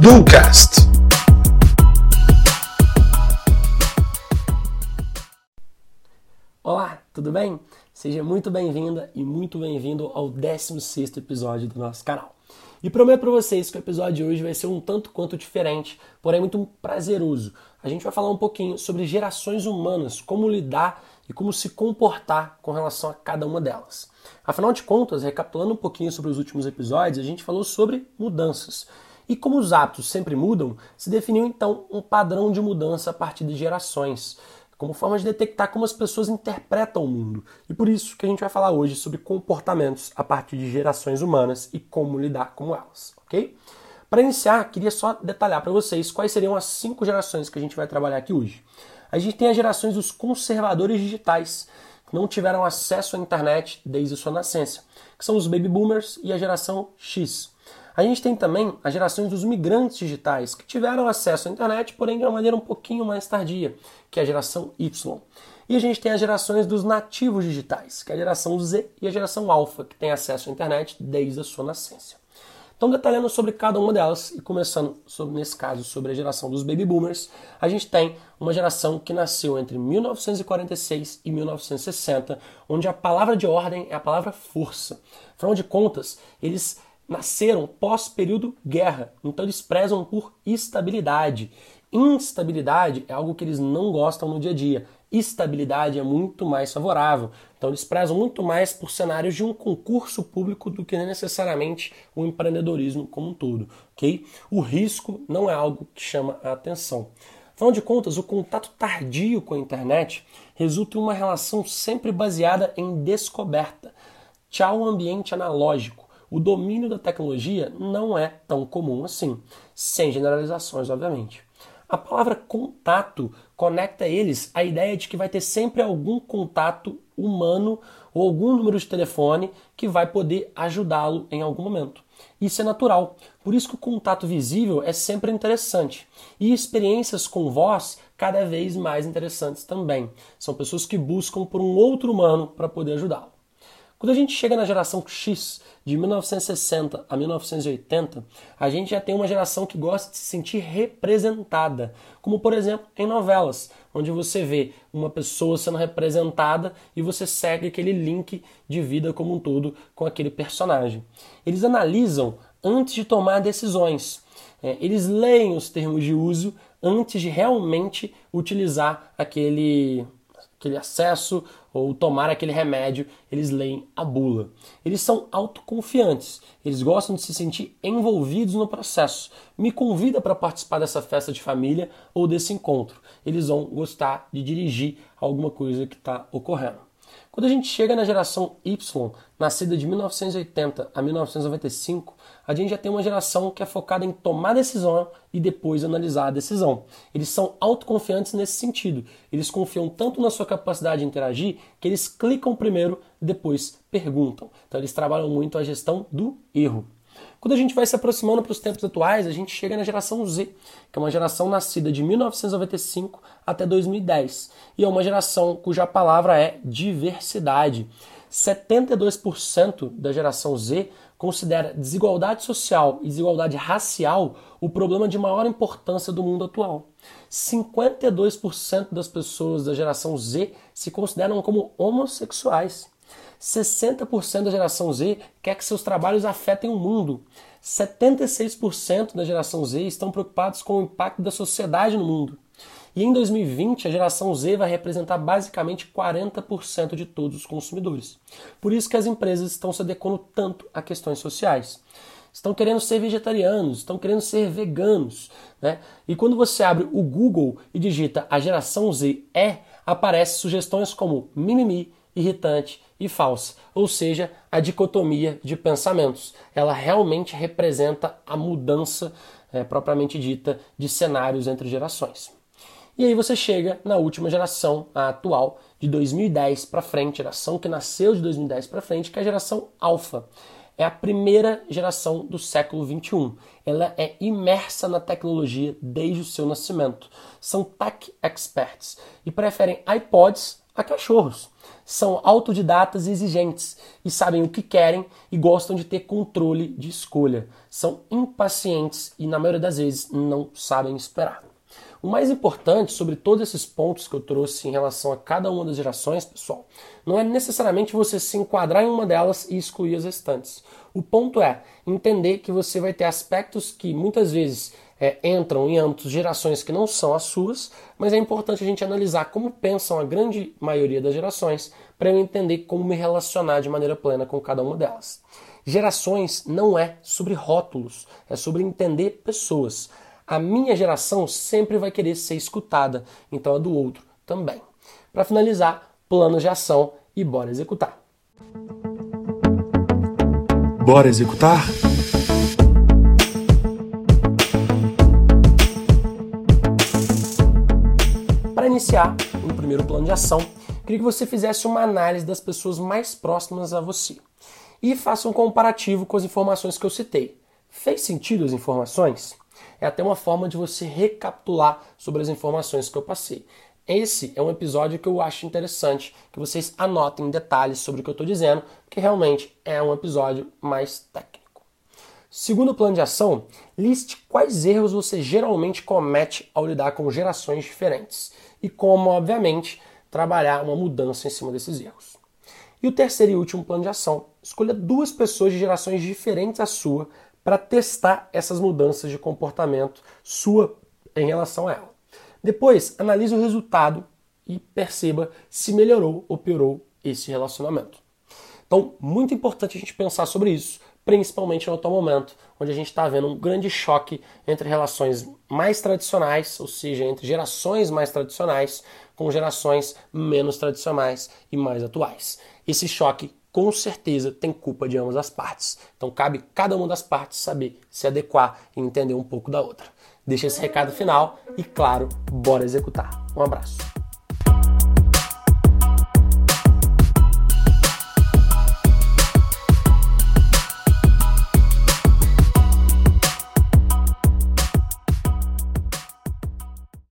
Ducast. Olá, tudo bem? Seja muito bem-vinda e muito bem-vindo ao 16º episódio do nosso canal. E prometo para vocês que o episódio de hoje vai ser um tanto quanto diferente, porém muito prazeroso. A gente vai falar um pouquinho sobre gerações humanas, como lidar e como se comportar com relação a cada uma delas. Afinal de contas, recapitulando um pouquinho sobre os últimos episódios, a gente falou sobre mudanças. E como os hábitos sempre mudam, se definiu então um padrão de mudança a partir de gerações como forma de detectar como as pessoas interpretam o mundo. E por isso que a gente vai falar hoje sobre comportamentos a partir de gerações humanas e como lidar com elas, ok? Para iniciar, queria só detalhar para vocês quais seriam as cinco gerações que a gente vai trabalhar aqui hoje. A gente tem as gerações dos conservadores digitais, que não tiveram acesso à internet desde sua nascença, que são os baby boomers e a geração X. A gente tem também as gerações dos migrantes digitais, que tiveram acesso à internet, porém de uma maneira um pouquinho mais tardia, que é a geração Y. E a gente tem as gerações dos nativos digitais, que é a geração Z e a geração Alpha, que tem acesso à internet desde a sua nascença. Então, detalhando sobre cada uma delas e começando sobre, nesse caso sobre a geração dos baby boomers, a gente tem uma geração que nasceu entre 1946 e 1960, onde a palavra de ordem é a palavra força. Afinal de contas, eles nasceram pós-período guerra, então eles prezam por estabilidade. Instabilidade é algo que eles não gostam no dia a dia. Estabilidade é muito mais favorável. Então eles prezam muito mais por cenários de um concurso público do que necessariamente o empreendedorismo como um todo, ok? O risco não é algo que chama a atenção. Afinal de contas, o contato tardio com a internet resulta em uma relação sempre baseada em descoberta. Tchau ambiente analógico o domínio da tecnologia não é tão comum assim, sem generalizações, obviamente. A palavra contato conecta eles à ideia de que vai ter sempre algum contato humano ou algum número de telefone que vai poder ajudá-lo em algum momento. Isso é natural, por isso que o contato visível é sempre interessante. E experiências com voz cada vez mais interessantes também. São pessoas que buscam por um outro humano para poder ajudá-lo. Quando a gente chega na geração X, de 1960 a 1980, a gente já tem uma geração que gosta de se sentir representada, como por exemplo em novelas, onde você vê uma pessoa sendo representada e você segue aquele link de vida como um todo com aquele personagem. Eles analisam antes de tomar decisões. É, eles leem os termos de uso antes de realmente utilizar aquele aquele acesso ou tomar aquele remédio, eles leem a bula. Eles são autoconfiantes, eles gostam de se sentir envolvidos no processo. Me convida para participar dessa festa de família ou desse encontro. Eles vão gostar de dirigir alguma coisa que está ocorrendo. Quando a gente chega na geração Y, nascida de 1980 a 1995, a gente já tem uma geração que é focada em tomar decisão e depois analisar a decisão. Eles são autoconfiantes nesse sentido. Eles confiam tanto na sua capacidade de interagir que eles clicam primeiro, depois perguntam. Então eles trabalham muito a gestão do erro. Quando a gente vai se aproximando para os tempos atuais, a gente chega na geração Z, que é uma geração nascida de 1995 até 2010, e é uma geração cuja palavra é diversidade. 72% da geração Z considera desigualdade social e desigualdade racial o problema de maior importância do mundo atual. 52% das pessoas da geração Z se consideram como homossexuais. 60% da geração Z quer que seus trabalhos afetem o mundo. 76% da geração Z estão preocupados com o impacto da sociedade no mundo. E em 2020, a geração Z vai representar basicamente 40% de todos os consumidores. Por isso que as empresas estão se adequando tanto a questões sociais. Estão querendo ser vegetarianos, estão querendo ser veganos. Né? E quando você abre o Google e digita a geração Z é, aparecem sugestões como mimimi, irritante e falsa, ou seja, a dicotomia de pensamentos. Ela realmente representa a mudança é, propriamente dita de cenários entre gerações. E aí você chega na última geração, a atual, de 2010 para frente, geração que nasceu de 2010 para frente, que é a geração alfa. É a primeira geração do século 21. Ela é imersa na tecnologia desde o seu nascimento. São tech experts e preferem iPods a cachorros. São autodidatas e exigentes e sabem o que querem e gostam de ter controle de escolha. São impacientes e, na maioria das vezes, não sabem esperar. O mais importante sobre todos esses pontos que eu trouxe em relação a cada uma das gerações, pessoal, não é necessariamente você se enquadrar em uma delas e excluir as restantes. O ponto é entender que você vai ter aspectos que muitas vezes é, entram em âmbitos gerações que não são as suas, mas é importante a gente analisar como pensam a grande maioria das gerações para eu entender como me relacionar de maneira plena com cada uma delas. Gerações não é sobre rótulos, é sobre entender pessoas. A minha geração sempre vai querer ser escutada, então a do outro também. Para finalizar, plano de ação e bora executar. Bora executar? Iniciar no primeiro plano de ação, queria que você fizesse uma análise das pessoas mais próximas a você e faça um comparativo com as informações que eu citei. Fez sentido as informações? é até uma forma de você recapitular sobre as informações que eu passei. Esse é um episódio que eu acho interessante que vocês anotem detalhes sobre o que eu estou dizendo, porque realmente é um episódio mais técnico. Segundo plano de ação, liste quais erros você geralmente comete ao lidar com gerações diferentes e como, obviamente, trabalhar uma mudança em cima desses erros. E o terceiro e último plano de ação, escolha duas pessoas de gerações diferentes à sua para testar essas mudanças de comportamento sua em relação a ela. Depois, analise o resultado e perceba se melhorou ou piorou esse relacionamento. Então, muito importante a gente pensar sobre isso, principalmente no atual momento, onde a gente está vendo um grande choque entre relações mais tradicionais, ou seja, entre gerações mais tradicionais, com gerações menos tradicionais e mais atuais. Esse choque com certeza tem culpa de ambas as partes. Então cabe cada uma das partes saber se adequar e entender um pouco da outra. Deixa esse recado final e, claro, bora executar. Um abraço.